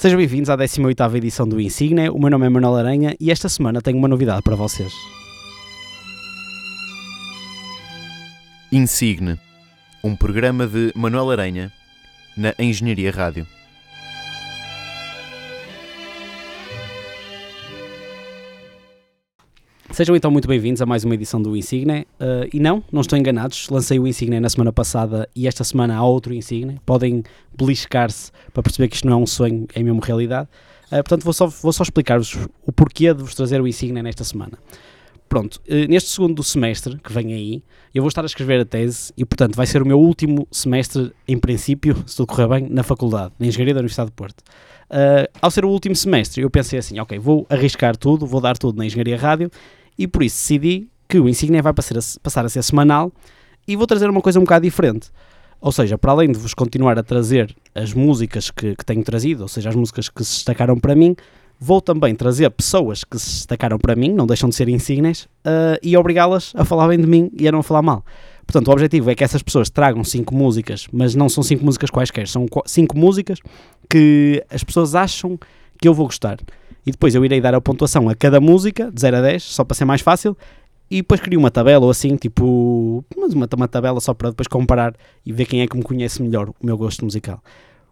Sejam bem-vindos à 18ª edição do Insigne. O meu nome é Manuel Aranha e esta semana tenho uma novidade para vocês. Insigne, um programa de Manuel Aranha na Engenharia Rádio. Sejam então muito bem-vindos a mais uma edição do Insigne. Uh, e não, não estou enganados, lancei o Insigne na semana passada e esta semana há outro Insigne. Podem beliscar-se para perceber que isto não é um sonho, é mesmo realidade. Uh, portanto, vou só, vou só explicar-vos o porquê de vos trazer o Insigne nesta semana. Pronto, uh, neste segundo semestre que vem aí, eu vou estar a escrever a tese e, portanto, vai ser o meu último semestre, em princípio, se tudo correr bem, na faculdade, na Engenharia da Universidade de Porto. ao ser o último semestre, eu pensei assim, ok, vou arriscar tudo, vou dar tudo na Engenharia Rádio e por isso decidi que o Insignia vai passar a, passar a ser semanal e vou trazer uma coisa um bocado diferente. Ou seja, para além de vos continuar a trazer as músicas que, que tenho trazido, ou seja, as músicas que se destacaram para mim, vou também trazer pessoas que se destacaram para mim, não deixam de ser insígnias, uh, e obrigá-las a falar bem de mim e a não falar mal. Portanto, o objetivo é que essas pessoas tragam cinco músicas, mas não são cinco músicas quaisquer, são cinco músicas que as pessoas acham que eu vou gostar e depois eu irei dar a pontuação a cada música, de 0 a 10, só para ser mais fácil, e depois crio uma tabela ou assim, tipo, mas uma, uma tabela só para depois comparar e ver quem é que me conhece melhor o meu gosto musical.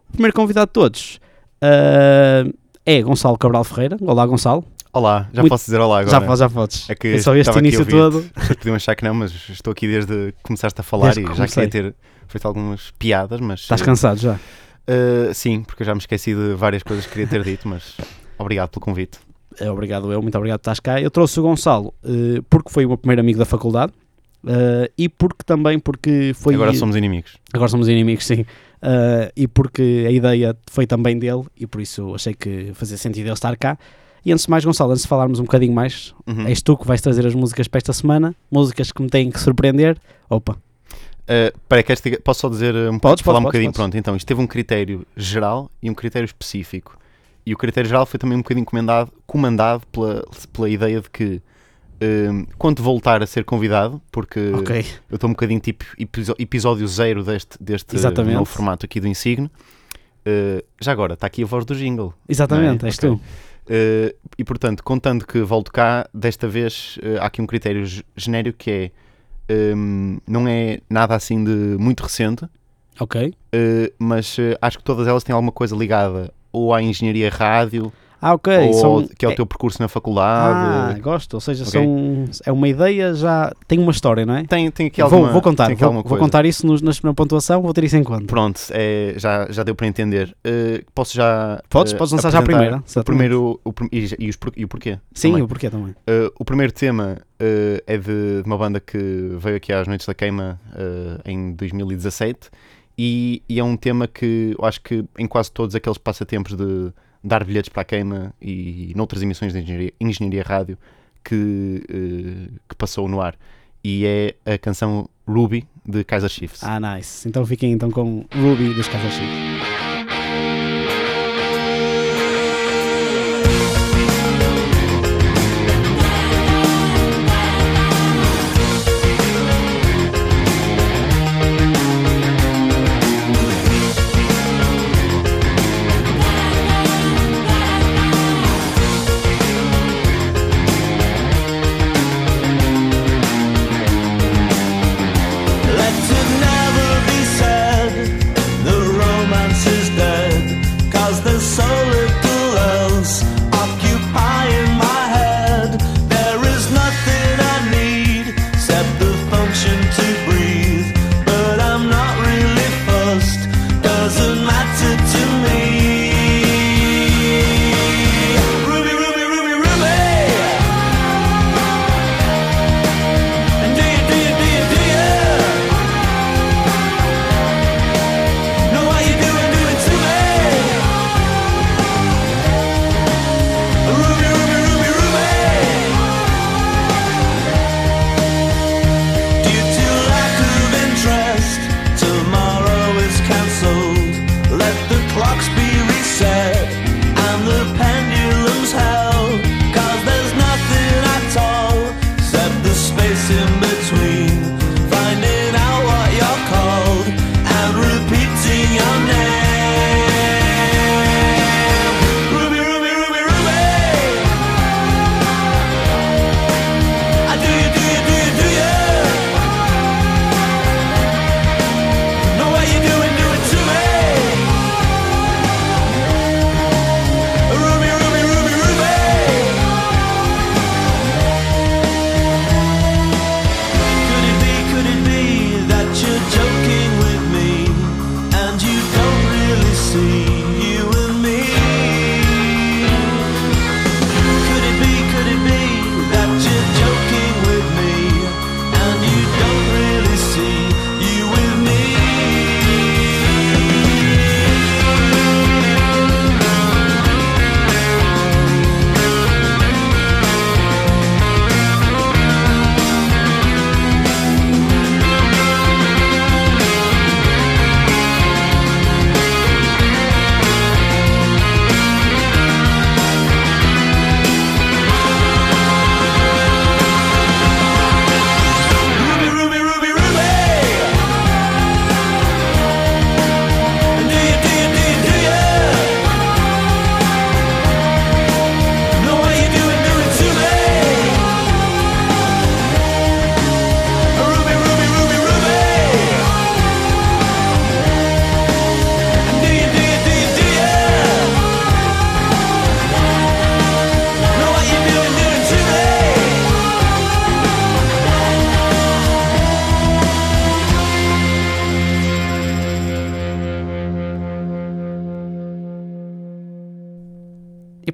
O primeiro convidado de todos uh, é Gonçalo Cabral Ferreira. Olá, Gonçalo. Olá, já Muito... posso dizer olá agora? Já, já podes. É que é só este início todo. Podiam achar que não, mas estou aqui desde que começaste a falar desde e já queria ter feito algumas piadas, mas... Estás cansado já? Uh, sim, porque eu já me esqueci de várias coisas que queria ter dito, mas Obrigado pelo convite. É, obrigado eu, muito obrigado por estás cá. Eu trouxe o Gonçalo uh, porque foi o meu primeiro amigo da faculdade uh, e porque também porque foi... Agora somos inimigos. Agora somos inimigos, sim. Uh, e porque a ideia foi também dele e por isso achei que fazia sentido ele estar cá. E antes de mais, Gonçalo, antes de falarmos um bocadinho mais, uhum. és tu que vais trazer as músicas para esta semana, músicas que me têm que surpreender. Opa, Uh, peraí, posso só dizer um podes, falar podes, um bocadinho? Podes. Pronto, então, isto teve um critério geral e um critério específico. E o critério geral foi também um bocadinho comandado, comandado pela, pela ideia de que um, quando voltar a ser convidado, porque okay. eu estou um bocadinho tipo episódio zero deste, deste novo formato aqui do Insigne. Uh, já agora, está aqui a voz do jingle. Exatamente, é? és okay. tu. Uh, e portanto, contando que volto cá, desta vez uh, há aqui um critério genérico que é um, não é nada assim de muito recente. Ok. Uh, mas acho que todas elas têm alguma coisa ligada ou à engenharia rádio. Ah, ok. Ou, são, que é o teu percurso na faculdade. Ah, gosto. Ou seja, okay. são, é uma ideia já. Tem uma história, não é? Tem, tem aqui alguma Vou, vou contar. Vou, vou, contar isso nos, na pontuação, vou ter isso em conta. Pronto, é, já, já deu para entender. Uh, posso já. Podes, uh, podes lançar já a primeira. O primeiro. O, e, e, os, e o porquê? Sim, também. o porquê também. Uh, o primeiro tema é de, de, uma banda que veio aqui às Noites da Queima em 2017. E, e, é um tema que eu acho que em quase todos aqueles passatempos de dar bilhetes para a queima e noutras emissões de engenharia, engenharia rádio que, uh, que passou no ar. E é a canção Ruby de Kaiser Chiefs. Ah, nice. Então fiquem então com Ruby dos Kaiser Chiefs.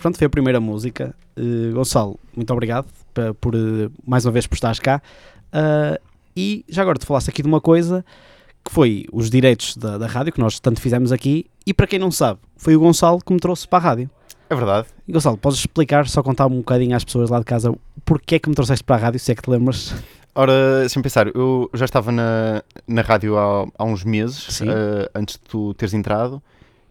Pronto, foi a primeira música. Uh, Gonçalo, muito obrigado por, por uh, mais uma vez por estares cá. Uh, e já agora te falaste aqui de uma coisa que foi os direitos da, da rádio, que nós tanto fizemos aqui, e para quem não sabe, foi o Gonçalo que me trouxe para a rádio. É verdade. E Gonçalo, podes explicar, só contar um bocadinho às pessoas lá de casa, porquê é que me trouxeste para a rádio, se é que te lembras? Ora, sem pensar, eu já estava na, na rádio há, há uns meses, uh, antes de tu teres entrado,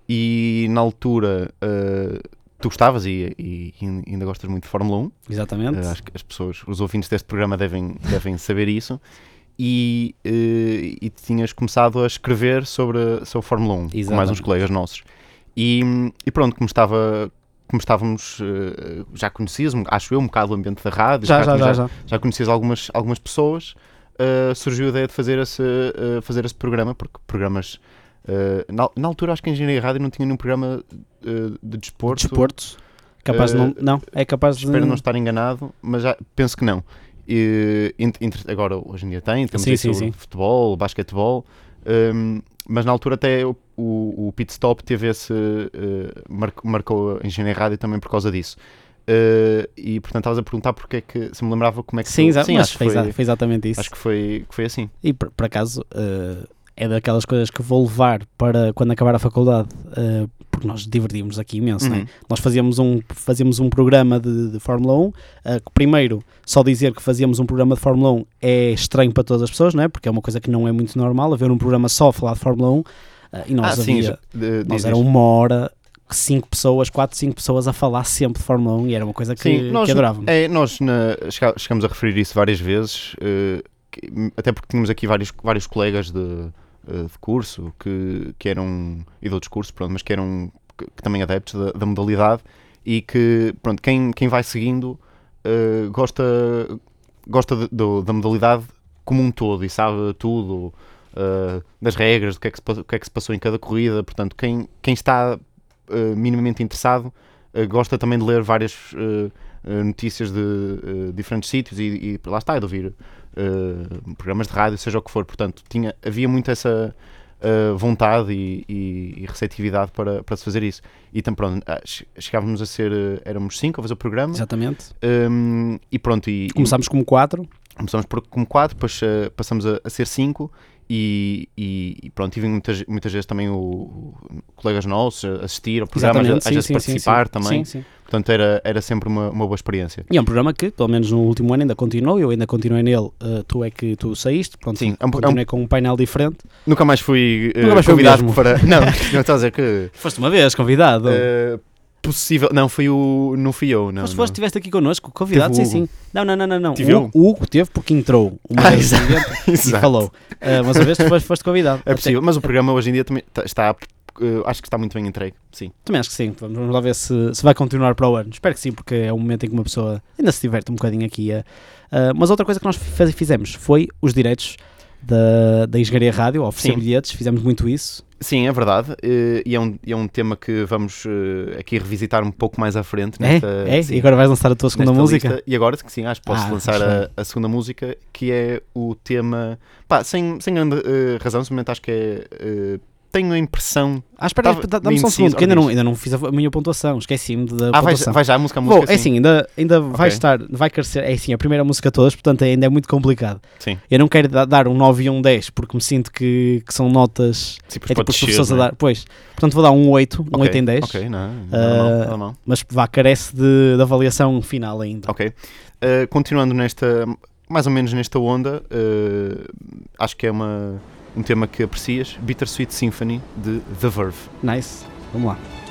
e na altura uh, tu gostavas e, e, e, ainda gostas muito de Fórmula 1. Exatamente. Uh, acho que as pessoas, os ouvintes deste programa devem, devem saber isso. E, e tinhas começado a escrever sobre, sobre Fórmula 1 Exatamente. com mais uns colegas nossos. E, e pronto, como estava como estávamos, uh, já conhecias, acho eu, um bocado o ambiente da rádio, já, já, já, já, já, conhecias algumas, algumas pessoas, uh, surgiu a ideia de fazer esse, uh, fazer esse programa, porque programas. Na, na, altura, acho que a Engenharia Rádio não tinha nenhum programa de desporto. Desporto? Capaz de não, não, é capaz de. Espero não estar enganado, mas já, penso que não. E, agora, hoje em dia tem, temos sim, sim, sim. futebol, basquetebol. Um, mas na altura até o, o, o pit stop teve esse uh, marcou, a engenharia rádio também por causa disso uh, e portanto estavas a perguntar porque é que se me lembrava como é que sim, tu, sim acho foi, foi, exatamente isso acho que foi, que foi assim e por, por acaso uh, é daquelas coisas que vou levar para quando acabar a faculdade, uh, porque nós divertimos aqui imenso, uhum. né? Nós fazíamos um, fazíamos um programa de, de Fórmula 1, uh, primeiro, só dizer que fazíamos um programa de Fórmula 1 é estranho para todas as pessoas, não é? Porque é uma coisa que não é muito normal, haver um programa só a falar de Fórmula 1, uh, e nós ah, havia, sim, de, nós era uma hora cinco pessoas, quatro, cinco pessoas a falar sempre de Fórmula 1 e era uma coisa que, Sim, nós, que adorávamos. É, nós na, chegamos a referir isso várias vezes, que, até porque tínhamos aqui vários, vários colegas de, uh, de curso que, que eram, e de outros cursos, pronto, mas que eram que, que também adeptos da, da, modalidade e que, pronto, quem, quem vai seguindo uh, gosta, gosta de, de, da modalidade como um todo e sabe tudo uh, das regras, do que, é que se, o que é que se passou em cada corrida, portanto, quem, quem está minimamente interessado gosta também de ler várias notícias de diferentes sítios e, e lá está, de ouvir uh, programas de rádio, seja o que for. Portanto, tinha, havia muito essa uh, vontade e, e, e, receptividade para, para se fazer isso. E então, pronto, ah, chegávamos a ser, éramos cinco a fazer o programa. Exatamente. Um, e pronto. E, Começámos como quatro. Começámos por, como quatro, depois passamos a, a, ser cinco. E, e, pronto, tive muitas, muitas vezes também o, o colegas nossos a assistir ao programa, às vezes sim, participar sim, também. Sim, Portanto, era, era sempre uma, uma boa experiência. E é um programa que, pelo menos no último ano, ainda continuou. Eu ainda continuei nele. Uh, tu é que tu saíste. Pronto, Sim, é um, continuei é um, com um painel diferente. Nunca mais fui uh, Nunca mais convidado para. Não, não estou a dizer que. Foste uma vez convidado. Uh, possível. Não, foi o. Não fui eu. Não, Mas se foste, estiveste aqui connosco, convidado, sim, sim. Não, não, não, não. não. O, o Hugo teve porque entrou uma ah, vez e falou. Uh, mas uma vez tu foste convidado. É possível, mas o programa hoje em dia também tá, está uh, acho que está muito bem entregue, sim. Também acho que sim, vamos lá ver se, se vai continuar para o ano. Espero que sim, porque é um momento em que uma pessoa ainda se diverte um bocadinho aqui. Uh, mas outra coisa que nós fizemos foi os direitos da, da Engenharia Rádio, oferecer bilhetes, fizemos muito isso. Sim, é verdade. E é um, é um tema que vamos uh, aqui revisitar um pouco mais à frente. É? Nesta, é? é? E agora vais lançar a tua segunda música? Lista. E agora, sim, acho que posso ah, lançar a, a, segunda música, que é o tema. Pá, sem, sem grande uh, razão, simplesmente acho que é. Uh, tenho a impressão. Ah, espera, dá-me só um segundo, que ainda não, ainda não fiz a minha pontuação, esqueci-me da ah, pontuação. Vai, vai já a música a música. Vou, é assim, ainda, ainda okay. vai estar, vai crescer, é assim, a primeira música todas, portanto ainda é muito complicado. Sim. Eu não quero dar um 9 e um 10, porque me sinto que, que são notas. Sim, é tipo os professores a é? dar. Pois, portanto vou dar um 8, um okay. 8 em 10. Ok, não, não, não, não. Mas vá, carece de, de avaliação final ainda. Ok. Uh, continuando nesta, mais ou menos nesta onda, uh, acho que é uma um tema que aprecias, Bittersweet Symphony de The Verve. Nice, vamos lá.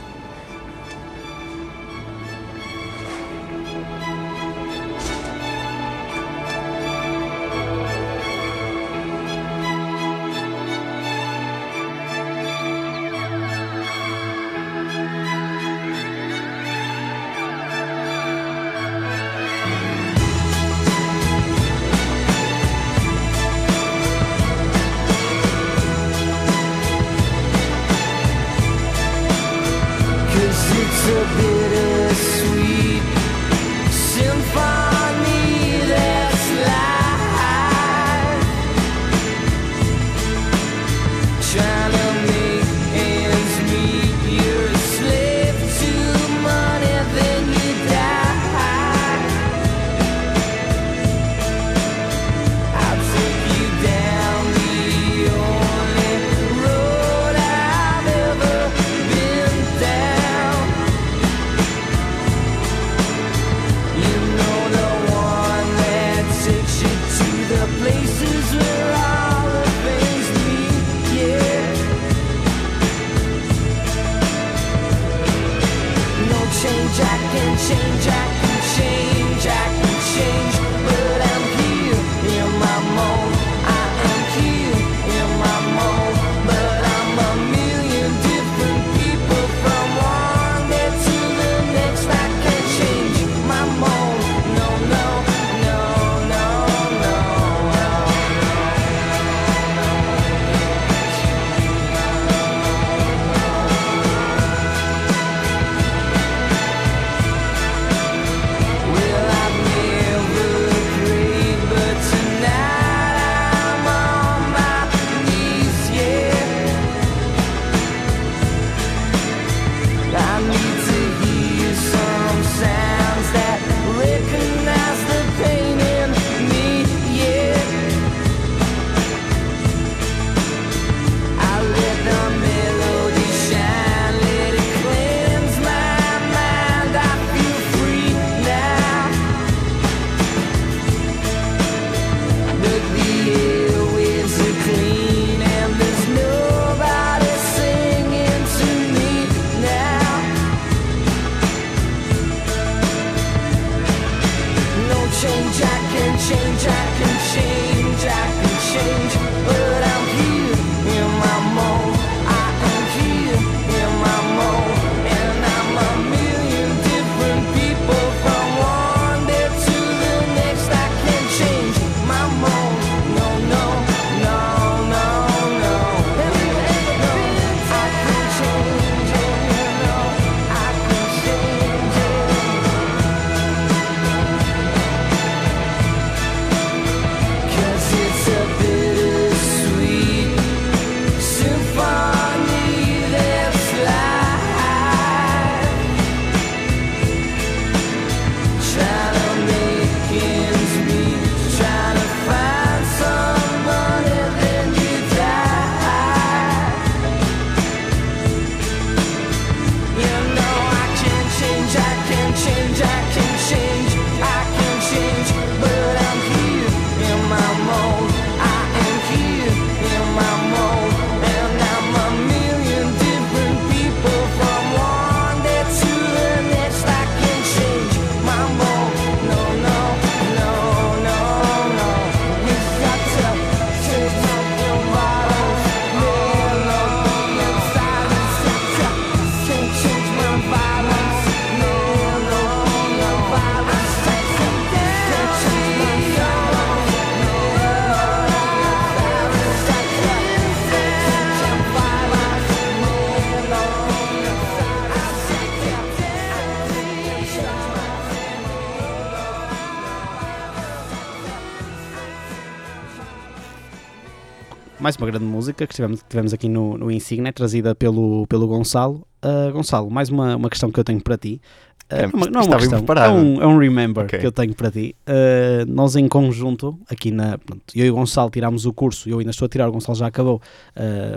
Mais uma grande música que tivemos, tivemos aqui no, no Insigne, trazida pelo, pelo Gonçalo. Uh, Gonçalo, mais uma, uma questão que eu tenho para ti. Uh, é, não, não é uma questão, é um, é um remember okay. que eu tenho para ti. Uh, nós em conjunto, aqui na. Pronto, eu e o Gonçalo tirámos o curso, eu ainda estou a tirar, o Gonçalo já acabou,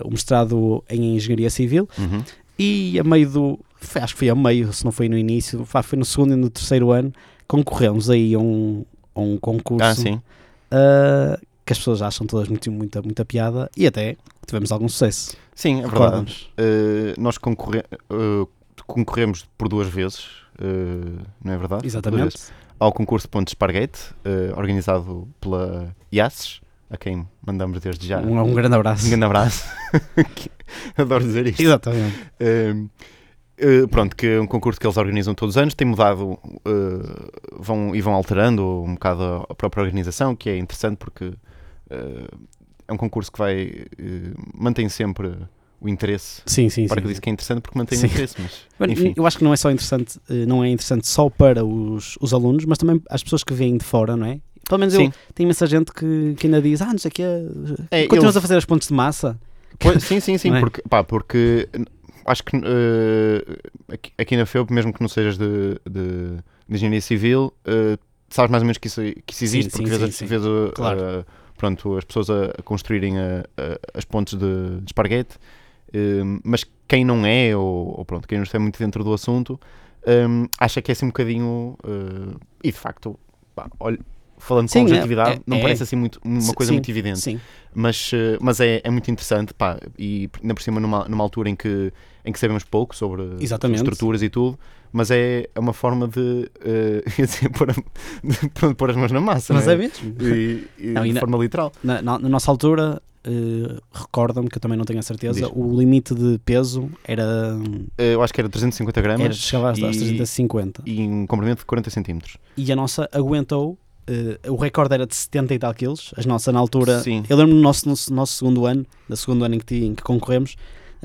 o mestrado em Engenharia Civil. Uhum. E a meio do. Acho que foi a meio, se não foi no início, foi no segundo e no terceiro ano, concorremos aí a um, a um concurso. Ah, sim. Que as pessoas acham todas muito, muita, muita piada e até tivemos algum sucesso. Sim, é verdade. Uh, nós concorre uh, concorremos por duas vezes, uh, não é verdade? Exatamente. Ao concurso de Ponte Esparguete, organizado pela IASES, a quem mandamos desde já um, um grande abraço. Um grande abraço. Adoro dizer isto. Exatamente. Uh, pronto, que é um concurso que eles organizam todos os anos, tem mudado uh, vão, e vão alterando um bocado a própria organização, que é interessante porque é um concurso que vai uh, mantém sempre o interesse. Sim, sim, para sim. que disse que é interessante porque mantém sim. o interesse, mas enfim. Eu acho que não é só interessante, eh, não é interessante só para os, os alunos, mas também as pessoas que vêm de fora, não é? Pelo menos sim. eu tenho imensa gente que, que ainda diz, ah, não sei o que é, continuas eles... a fazer as pontes de massa. Pois, sim, sim, sim, é? porque, pá, porque acho que uh, aqui, aqui, na FEUP, mesmo que não sejas de, de, de engenharia civil, uh, sabes mais ou menos que isso, que isso existe, sim, porque sim, vês, sim, vês claro pronto, as pessoas a, a construírem a, a, as pontes de, de esparguete, um, mas quem não é, ou, ou, pronto, quem não está muito dentro do assunto, um, acha que é assim um bocadinho. Uh, e de facto, pá, olha, falando Sim, com é- objetividade, é- não é. parece assim muito, uma coisa Sim, muito evidente. Sim, Mas, eh, mas é, é muito interessante, pá, e ainda por cima numa, numa altura em que, em que sabemos pouco sobre Exatamente. estruturas e tudo, mas é, é uma forma de, ia dizer, pôr, a- pôr- as mãos na massa, mas não é mesmo. E, e Não, de na- forma literal. Na, na- na nossa altura, eh, recorda-me que eu também não tenho a certeza, Diz. o limite de peso era, Eh, Eu acho que era 350 gramas era chegava às e- às 350 e um comprimento de 40 centímetros. e a nossa aguentou. eh, o recorde era de 70 e tal quilos. A nossa, na altura, Sim. eu lembro no nosso, no nosso segundo ano, da segundo ano em que, em que concorremos,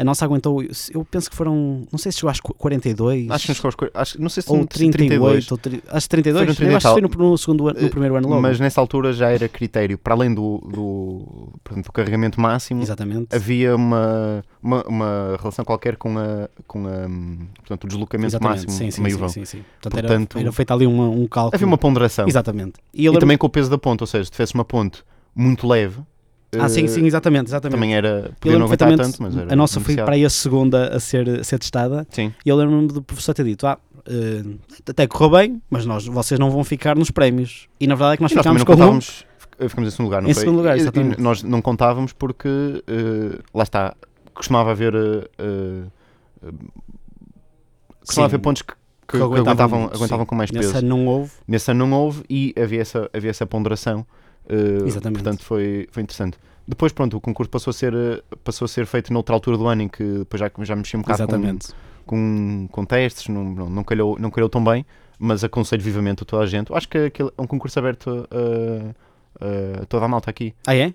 a nossa aguentou. Eu penso que foram, não sei se chegou às 42 Acho que aos quar- acho, não sei se ou não- 38, ou tri- acho que 32. Foi no 30 eu e acho que foi no, no segundo ano, no Eh, primeiro ano logo. Mas nessa altura já era critério, para além do, do, portanto, do carregamento máximo, Exatamente. havia uma, uma, uma relação qualquer com, a, com a, portanto, o deslocamento Exatamente. máximo sim, sim, meio sim, vão. sim, sim. Portanto, Portanto, era, era feito ali uma, um cálculo. Havia uma ponderação. Exatamente. E E lembro também com o peso da ponte, ou seja, se tivesse uma ponte muito leve, Ah, sim, sim, exatamente, exatamente. também era, podia não aguentar tanto, mas era a nossa foi para aí a segunda a ser, a ser testada Sim, e eu lembro-me do professor ter dito, ah, eh, até correu bem, mas nós, vocês não vão ficar nos prémios. E na verdade é que nós E nós ficámos não com um, contávamos, eh, ficamos em segundo lugar, não Em foi? segundo lugar, E- e exatamente. nós não contávamos porque, eh, lá está, costumava haver, eh, costumava haver pontos que, que- que aguentavam aguentavam, aguentavam com mais nesse peso. ano não houve. Nesse ano não houve e havia essa, havia essa ponderação. Eh, Exatamente. Portanto, foi, foi interessante. Depois, pronto, o concurso passou a ser, eh, passou a ser feito noutra altura do ano em que depois já, já mexi um bocado com, Exatamente. com, com testes, não, não, não, calhou, não calhou tão bem, mas aconselho vivamente a toda a gente. Acho que aquele é um concurso aberto a, toda a malta aqui. Ah, é?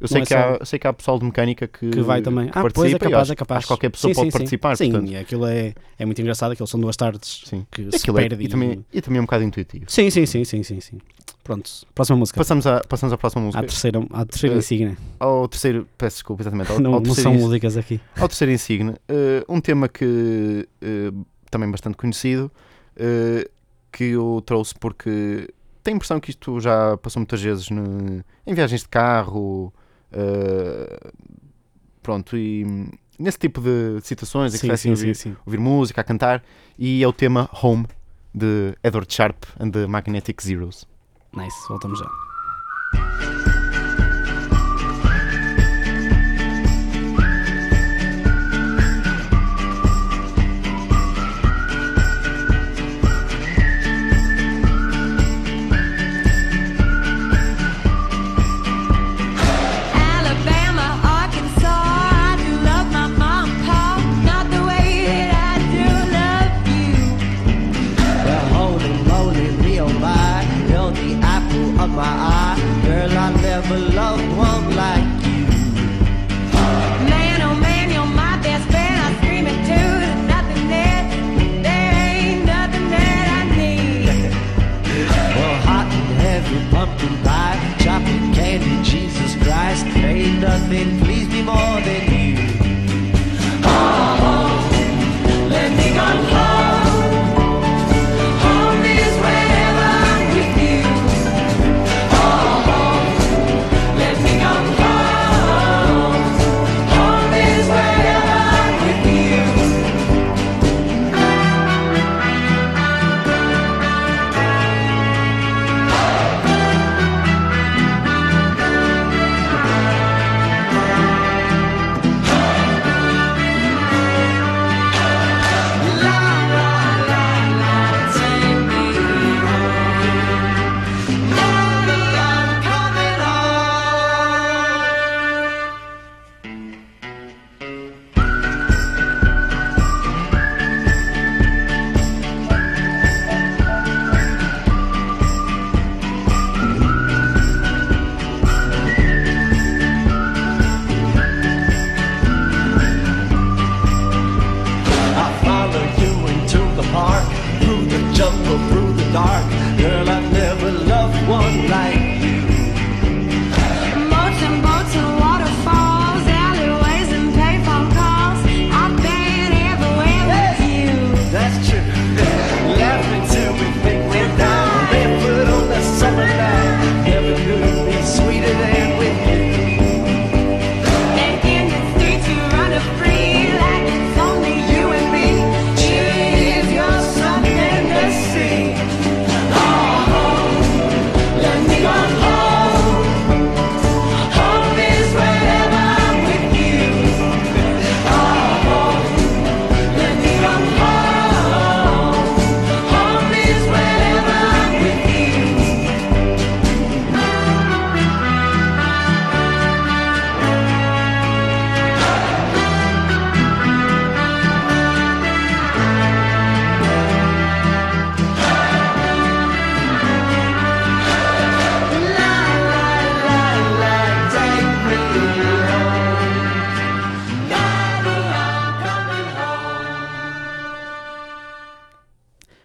Eu sei, é que há, eu sei que há pessoal de mecânica que, Que vai também. que Ah, pois é participa e capaz, acho, é capaz. acho que qualquer pessoa Sim, pode sim, sim. participar. Sim, portanto, e aquilo é, é muito engraçado, aquilo são duas tardes sim. que se Aquilo é- perde e, também, e também é um bocado intuitivo. Sim, sim, sim, sim, sim, sim. Pronto, próxima música. Passamos, a, passamos à próxima À música. terceira, à terceira Eh, insígnia. Ao terceiro, peço desculpa, exatamente. Ao, Não, ao não são músicas aqui. Ao terceiro insigne, eh, um tema que eh, também bastante conhecido, que eu trouxe porque tenho a impressão que isto já passou muitas vezes no- em viagens de carro, pronto, e nesse tipo de situações em que Sim, sim, sim. ouvir música, a cantar, e é o tema Home, de Edward Sharp and the Magnetic Zeros. Nice, voltamos já. Alabama,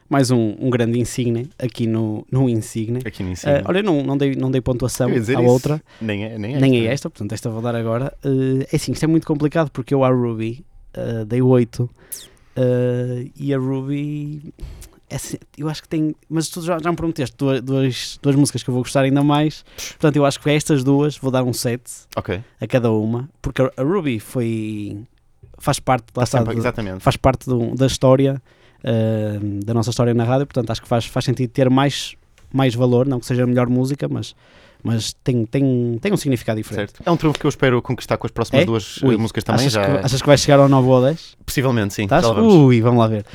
mais um, um grande Insigne aqui no, no Insigne. Aqui no ensino. Uh, olha, não, não, dei, não dei pontuação à isso. outra, nem é, nem é nem é esta. esta, portanto esta vou dar agora. Uh, é assim, isto é muito complicado porque eu à Ruby uh, dei 8 uh, e a Ruby, é assim, eu acho que tem, mas tu já, já me prometeste duas, duas, duas músicas que eu vou gostar ainda mais, portanto eu acho que estas duas vou dar um 7 Ok. a cada uma, porque a, Ruby foi, faz parte, lá está, faz parte do- da história, uh, da nossa história na rádio, portanto acho que faz, faz sentido ter mais, mais valor, não que seja a melhor música, mas, mas tem, tem, tem um significado diferente. Certo. É um trunfo que eu espero conquistar com as próximas É? duas Ui, eh, músicas também. achas, Já... que, achas que vais chegar ao 9 ou 10? Possivelmente, sim. Estás? Ui, vamos lá ver.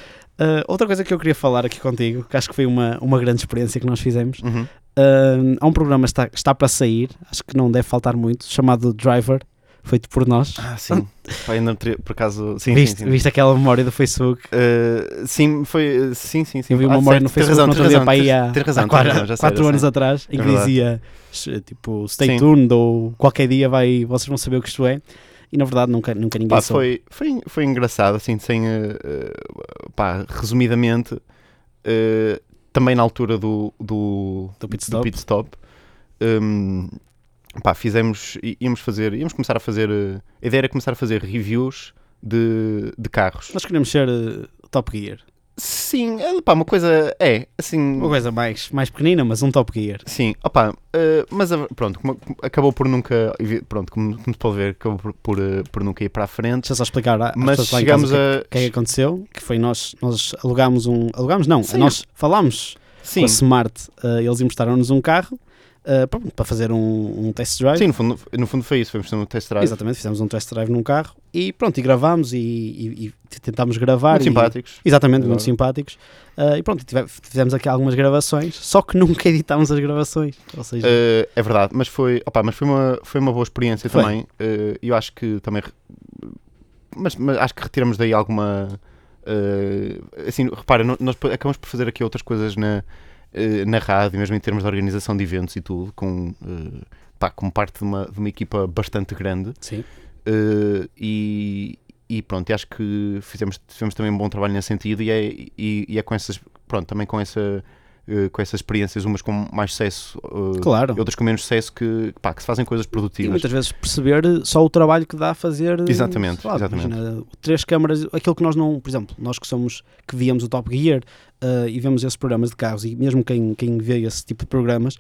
Uh, outra coisa que eu queria falar aqui contigo, que acho que foi uma, uma grande experiência que nós fizemos, Uhum. uh, há um programa que está, está para sair, acho que não deve faltar muito, chamado Driver, feito por nós. Ah, sim. Pá, ainda por acaso. Sim, viste, sim, sim. viste aquela memória do Facebook? Uh, sim, foi. Sim, sim, sim. Eu vi uma Ah, memória certo, no Facebook razão, no outro dia para aí há, tens razão, há quatro, razão, sei, quatro já anos sei. atrás, em É que verdade. dizia sh- tipo stay Sim. tuned ou qualquer dia vai, vocês vão saber o que isto é. E na verdade nunca, nunca ninguém Pá, soube. foi, foi, foi engraçado, assim, sem. uh, pá, resumidamente, uh, também na altura do, do, Do pit stop. pit stop, um, pá, fizemos. íamos fazer. íamos começar a fazer. uh, a ideia era começar a fazer reviews de, de carros. Nós queremos ser uh, Top Gear. Sim, é, pá, uma coisa. É, assim. Uma coisa mais, mais pequenina, mas um Top Gear. Sim, opá, eh, mas pronto, acabou por nunca, pronto, como, como se pode ver, acabou por, por, eh, por nunca ir para a frente, Deixa só explicar mas chegamos a... o que é que aconteceu, que foi nós, nós alugámos um, alugámos não, Sim. nós falámos Sim, com a Smart, uh, eles emprestaram-nos um carro uh, para, fazer um, um test drive. sim no, fundo, no fundo foi isso, fomos no test drive, Exatamente, fizemos um test drive num carro e pronto, e gravámos e, e- e tentámos gravar. muito e- simpáticos. Exatamente, muito Verdade. simpáticos. Uh, e pronto, fizemos aqui algumas gravações, só que nunca editámos as gravações. Ou seja, Eh, é verdade, mas foi, opá, mas foi uma, foi uma boa experiência Foi. também, eh, eu acho que também, mas, mas acho que retiramos daí alguma, eh, assim, repara, nós acabamos por fazer aqui outras coisas na, na rádio, mesmo em termos de organização de eventos e tudo, com, eh, pá, como parte de uma, de uma equipa bastante grande, sim, Uh, e, e pronto, e acho que fizemos, fizemos também um bom trabalho nesse sentido e é, e, e é com essas, pronto, também com essa com essas experiências, umas com mais sucesso claro. e outras com menos sucesso que, pá, que se fazem coisas E produtivas. muitas vezes perceber só o trabalho que dá a fazer. Exatamente, lá, exatamente. imagina, três câmaras, aquilo que nós não, por exemplo, nós que somos, que víamos o Top Gear uh, e vemos esses programas de carros, e mesmo quem, quem vê esse tipo de programas,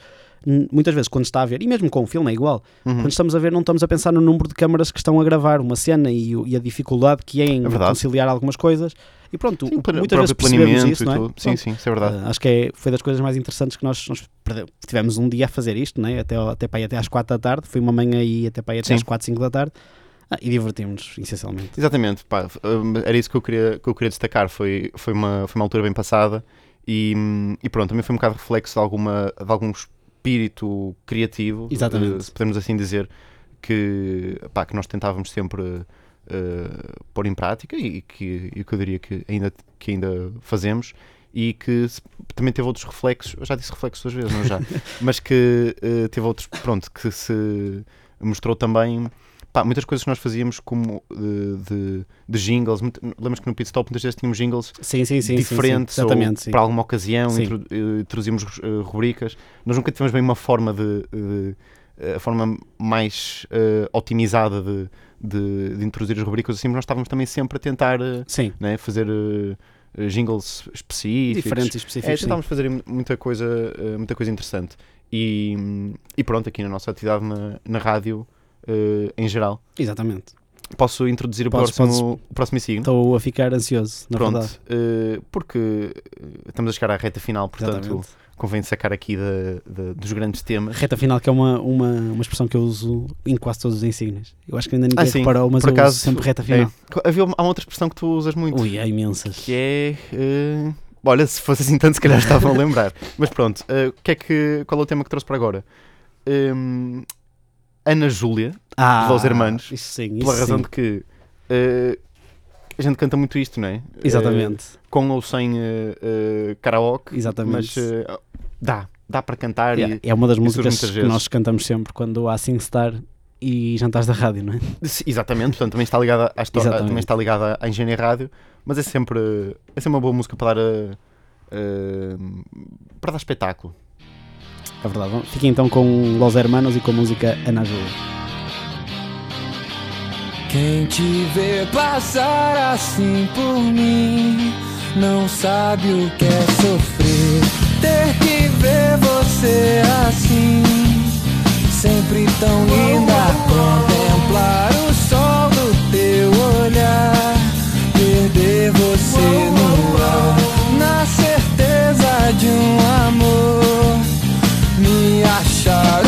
muitas vezes quando está a ver, e mesmo com o filme é igual, Uhum. quando estamos a ver, não estamos a pensar no número de câmaras que estão a gravar uma cena e, e a dificuldade que é em É conciliar algumas coisas. E pronto, Sim, muitas vezes percebemos isso, não é? tudo. Sim, Pronto. sim, isso é verdade. Uh, acho que é, foi das coisas mais interessantes que nós, nós tivemos um dia a fazer isto, né? até, ao- até, para aí até às 4 da tarde. Foi uma manhã aí até para aí até Sim. às 4, 5 da tarde. Ah, e divertimos-nos, essencialmente. Exatamente, pá, um, era isso que eu queria, que eu queria destacar. Foi, foi, uma, foi uma altura bem passada e, e pronto, também foi um bocado reflexo de, alguma, de algum espírito criativo, Exatamente. se podemos assim dizer, que, pá, que nós tentávamos sempre eh, pôr em prática e que, e que eu diria que ainda, que ainda fazemos. E que também teve outros reflexos, eu já disse reflexos duas vezes, não já? Mas que eh, teve outros, pronto, que se mostrou também pá, muitas coisas que nós fazíamos como de, de, de jingles. Muito- Lembras que no Pit Stop muitas vezes tínhamos jingles Sim, sim, sim. diferentes sim, sim. para alguma ocasião, eh, introduzimos eh, rubricas. Nós nunca tivemos bem uma forma de. de- a forma mais eh, otimizada de, de, de introduzir as rubricas assim, mas nós estávamos também sempre a tentar eh, né, fazer eh, eh, jingles específicos. diferentes É, específicos. sim. tentámos fazer muita coisa, eh, muita coisa interessante. E, e pronto, aqui na nossa atividade na, na rádio, eh, em geral. Exatamente. Posso introduzir o Podes, próximo, o próximo signo? Estou a ficar ansioso, na Pronto, verdade. eh, porque eh, estamos a chegar à reta final, portanto Exatamente. convém sacar aqui da- da- dos grandes temas. Reta final, que é uma, uma, uma expressão que eu uso em quase todos os insígnios. Eu acho que ainda ninguém Ah, sim. reparou, mas Por eu acaso, uso sempre reta final. É. Havia uma- há uma outra expressão que tu usas muito, Ui, há imensas. que é... eh, olha, se fosse assim tanto, se calhar estavam a lembrar. Mas pronto, o que é que, qual é o tema que trouxe para agora? Hum, Ana Júlia, ah, Los Hermanos, Isso sim, pela isso razão sim. de que eh, a gente canta muito isto, não é? Eh, Exatamente, com ou sem eh, karaoke, exatamente. mas dá, dá para cantar Yeah, e é uma das músicas que nós cantamos sempre quando há SingStar e jantares da rádio, não é? Sim, Exatamente, portanto também está ligada à história, também está ligada à engenharia rádio, mas é sempre, é sempre uma boa música para dar para dar espetáculo. É verdade. Fiquem então com Los Hermanos e com a música Ana Júlia. Quem te vê passar assim por mim não sabe o que é sofrer. Ter que ver você assim, sempre tão linda. Contemplar o sol do teu olhar, perder você no Me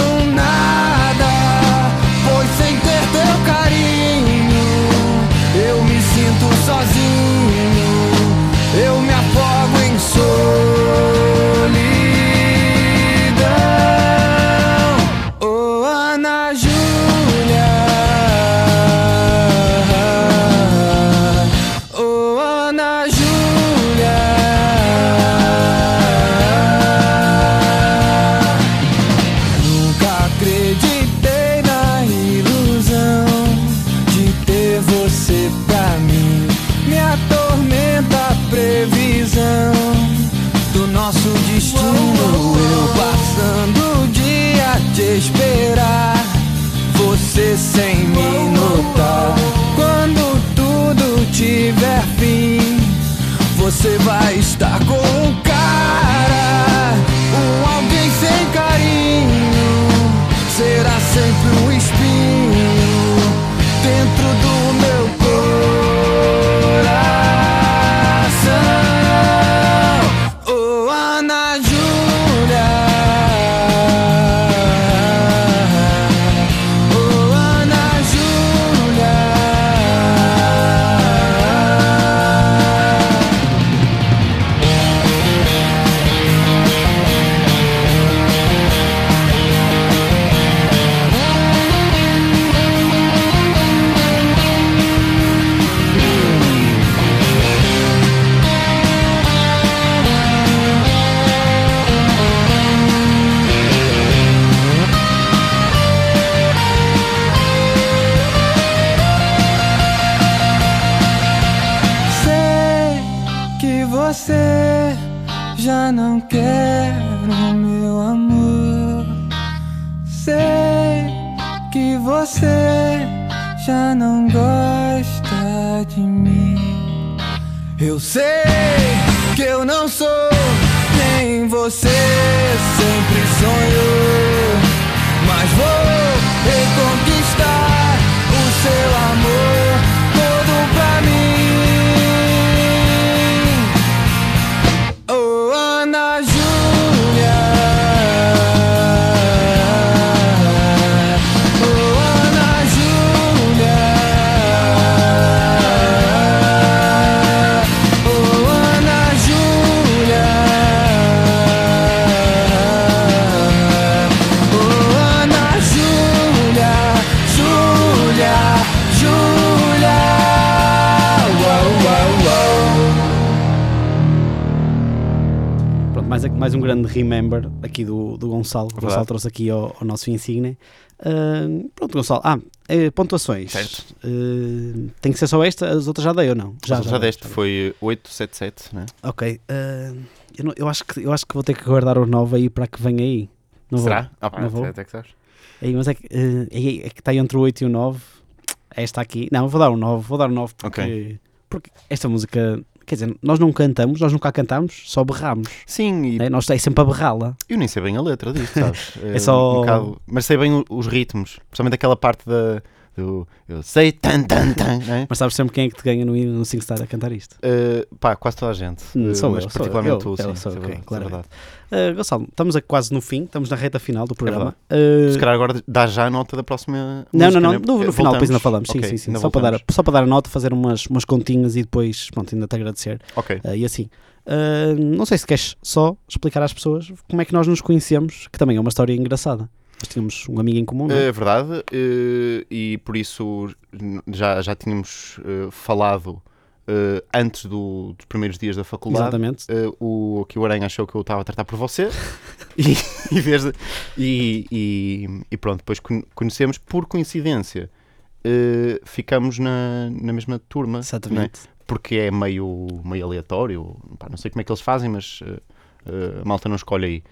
você já não gosta de mim. Eu sei que eu não sou quem você sempre sonhou. Mas vou mais, um grande remember aqui do, do Gonçalo. O. Gonçalo trouxe aqui ao, ao nosso Insigne. Ah, pronto, Gonçalo. Ah, eh, pontuações. Certo. Ah, tem que ser só esta, as outras já dei ou não? Já, já, deste, foi 877, né? Ok. eu, não- eu acho que, eu acho que vou ter que guardar o 9 aí para que venha aí. Não vou. Será? Ah, pá, Não vou. até, que sabes. Aí, mas é que, ah, é, que está entre o 8 e o 9. Esta aqui. Não, vou dar o 9. Vou dar o 9 porque, Ok. porque esta música. Quer dizer, nós não cantamos, nós nunca a cantamos, só berramos. Sim, e né? Nós é sempre a berrá-la. eu nem sei bem a letra disto, sabes? É só- um bocado- mas sei bem os ritmos, principalmente aquela parte da, do eu sei tan tan tan, né? Mas sabes sempre quem é que te ganha no, no SingStar a cantar isto? Uh, pá, quase toda a gente. Hum, Uh, sou mas eu, sou eu. particularmente tu, eu sim. sou isso é claro. isso é. Uh, Gonçalo, estamos a, quase no fim, estamos na reta final do programa. verdade. Uh, Se calhar agora dá já a nota da próxima. não, música, não, não, né? no, no Eh, final depois ainda falamos. Sim, Ok, sim, sim. ainda Só para, dar, só para dar a nota, fazer umas, umas continhas e depois, pronto, ainda te agradecer. Ok. Uh, e assim, uh, não sei se queres só explicar às pessoas como é que nós nos conhecemos, que também é uma história engraçada. Nós tínhamos um amigo em comum, não é? É verdade, eh, e por isso já, já tínhamos eh, falado eh, antes do- dos primeiros dias da faculdade. Exatamente. O que o Aranha achou que eu estava a tratar por você e, e, de- e, e- e pronto, depois con- conhecemos por coincidência. eh, ficamos na, na mesma turma. é? Exatamente. porque é meio, meio aleatório. Pá, não sei como é que eles fazem, mas a malta não escolhe aí.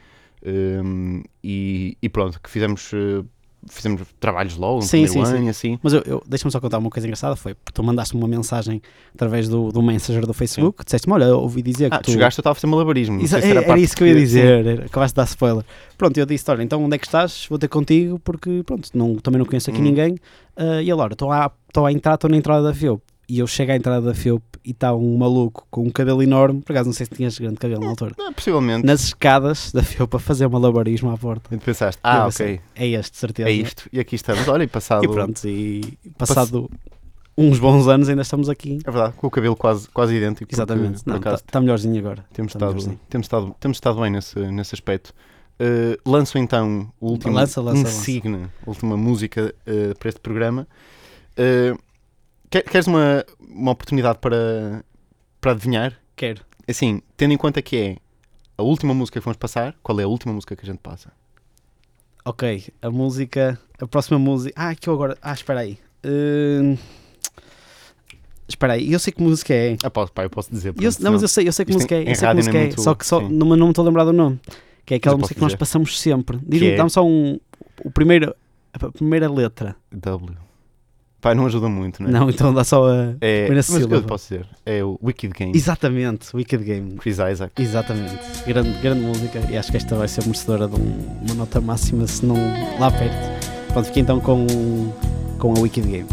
Um, e, e pronto, que fizemos, eh, fizemos trabalhos logo no Sim, primeiro sim, ano sim. e assim. Mas eu, eu deixa-me só contar uma coisa engraçada: foi porque tu mandaste uma mensagem através do, do Messenger do Facebook, disseste-me: Olha, eu ouvi dizer que Ah, tu chegaste, eu estava a fazer malabarismo. se era, a parte isso que eu ia dizer, era- acabaste de dar spoiler. Pronto, eu disse: Olha, então onde é que estás? Vou ter contigo porque, pronto, não, também não conheço aqui Hum. ninguém. Ah, e ele, olha, estou à, à entrada, estou na entrada da FIOP. E eu chego à entrada da FIOP e está um maluco com um cabelo enorme, por acaso não sei se tinhas grande cabelo na altura, possivelmente. nas escadas da FIOP a fazer malabarismo à porta. E tu pensaste, ah, pensei, ok, É este, certeza. é isto. E aqui estamos. Olha, e passado. E pronto, e passado uns bons anos ainda estamos aqui. É verdade, com o cabelo quase, quase idêntico. porque, Exatamente. Está tá melhorzinho agora. temos, tá estado, melhorzinho. temos, estado, temos estado bem nesse, nesse aspecto. Uh, lanço então o último Lança, lança, lança. insigne, a última música uh, para este programa. Uh, queres uma, uma oportunidade para, para adivinhar? Quero. Assim, tendo em conta que é a última música que vamos passar, qual é a última música que a gente passa? Ok, a música, a próxima música. Ah, que eu agora. Ah, espera aí. Hum, Espera aí, eu sei que música é. Ah, posso, pá, eu posso dizer. Eu- pronto, não, mas eu sei, eu sei que música é. Eu sei que música é é. Só que só, sim. não, não me estou a lembrar do nome. Que é aquela eu música que nós dizer. passamos sempre. Diz-me, é- dá-me só um. O primeiro. A primeira letra. W. Pá, não ajuda muito, não é? Não, então dá só a. É, mas eu sílaba. posso dizer. É o Wicked Game. Exatamente, Wicked Game. Chris Isaac. Exatamente. Grande, grande música. E acho que esta vai ser merecedora de um- uma nota máxima, se não lá perto. Pronto, fiquei então com, com a Wicked Game.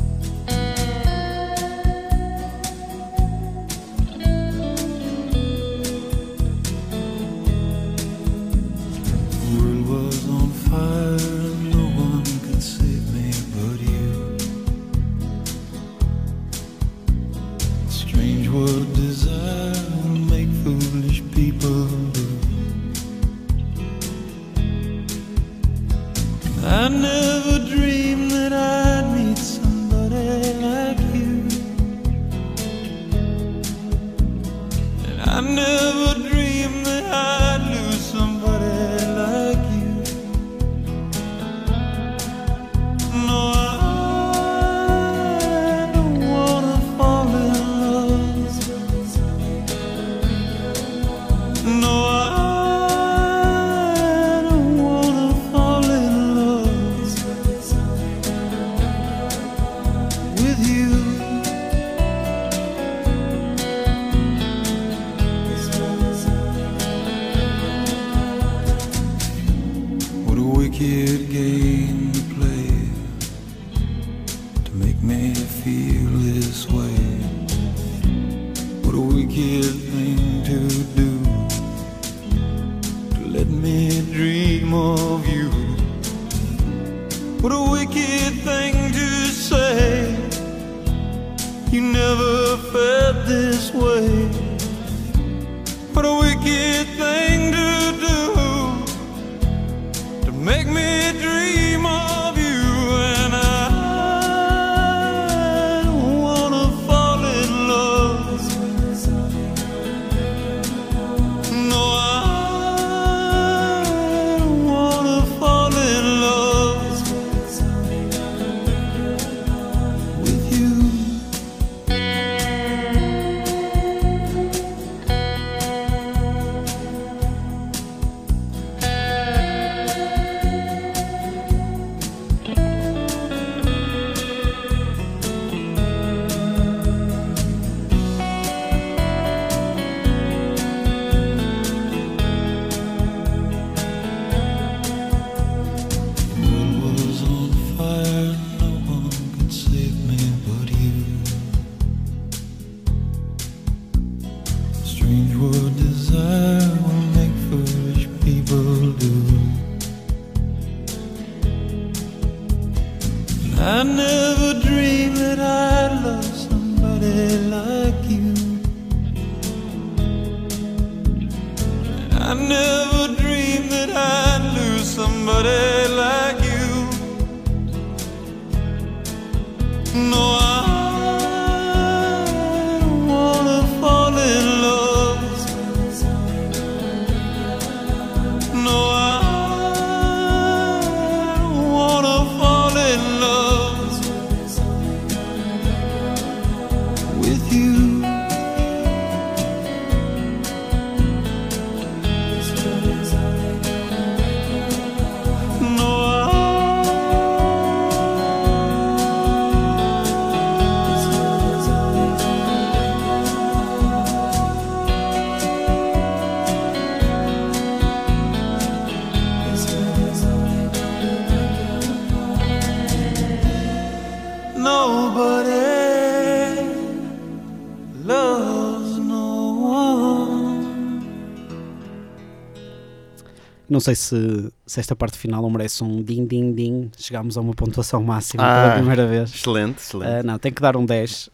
Não sei se, se esta parte final não merece um din din din. Chegámos a uma pontuação máxima Ah. pela primeira vez. Excelente, excelente. Ah, não, tem que dar um 10. Uh,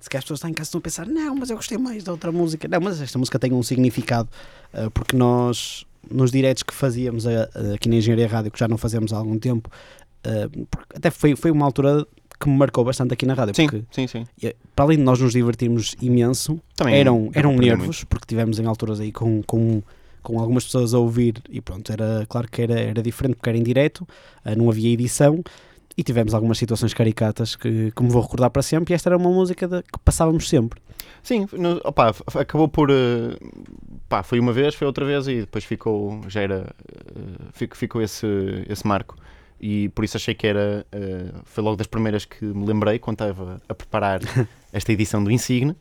se calhar as pessoas estão em casa estão a pensar, não, mas eu gostei mais da outra música. Não, mas esta música tem um significado, ah, porque nós, nos diretos que fazíamos ah, ah, aqui na Engenharia Rádio, que já não fazemos há algum tempo, ah, até foi, foi uma altura que me marcou bastante aqui na rádio, sim, porque sim, sim. para além de nós nos divertirmos imenso, Também eram, eu eram nervos, porque tivemos em alturas aí com, com, com algumas pessoas a ouvir e pronto, era claro que era, era diferente porque era em direto, ah, não havia edição e tivemos algumas situações caricatas que, que me vou recordar para sempre e esta era uma música de- que passávamos sempre. Sim, no, f- acabou por. eh, pá, foi uma vez, foi outra vez e depois ficou. Já era. eh, fico- ficou esse, esse marco. E por isso achei que era. eh, foi logo das primeiras que me lembrei quando estava a preparar esta edição do Insigne.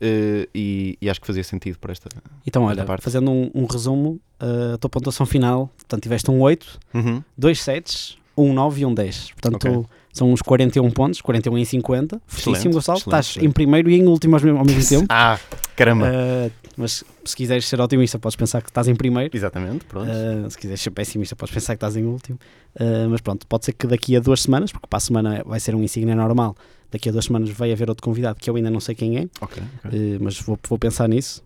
Eh, e, e acho que fazia sentido para esta. Então, olha, parte. fazendo um, um resumo, ah, a tua pontuação final, portanto, tiveste um 8, Uhum. dois 7, um 9 e um 10. Portanto, Ok. são uns 41 pontos, 41 em 50. Fortíssimo, Gonçalo. Estás excelente. em primeiro e em último ao mesmo, ao mesmo tempo. Ah, caramba! Ah, mas se quiseres ser otimista, podes pensar que estás em primeiro. Exatamente, pronto. Ah, se quiseres ser pessimista, podes pensar que estás em último. Ah, mas pronto, pode ser que daqui a duas semanas, porque para a semana vai ser um insígnia normal, daqui a duas semanas vai haver outro convidado que eu ainda não sei quem é, ok, ok. ah, mas vou, vou pensar nisso.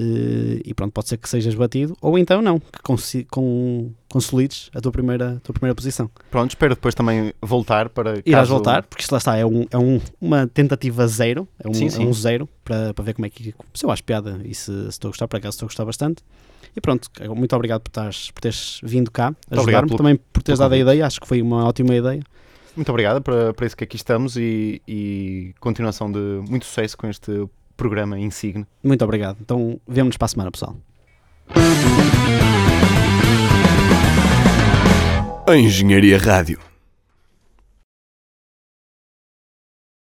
Ah, e pronto, pode ser que sejas batido, ou então não, que consi- com, consolides a tua primeira, a tua primeira posição. Pronto, espero depois também voltar para. Irás caso- voltar, porque isto lá está, é, um, é um, uma tentativa zero, é um, Sim, é sim. um zero, para, para ver como é que se eu acho piada e se, se estou a gostar, por acaso estou a gostar bastante. E pronto, muito obrigado por, estares, por teres vindo cá, ajudar-me, também por teres dado a ideia, acho que foi uma ótima ideia. Muito obrigado para, para isso que aqui estamos e, e continuação de muito sucesso com este programa Insigne. Muito obrigado. Então, vemo-nos para a semana, pessoal. A Engenharia Rádio.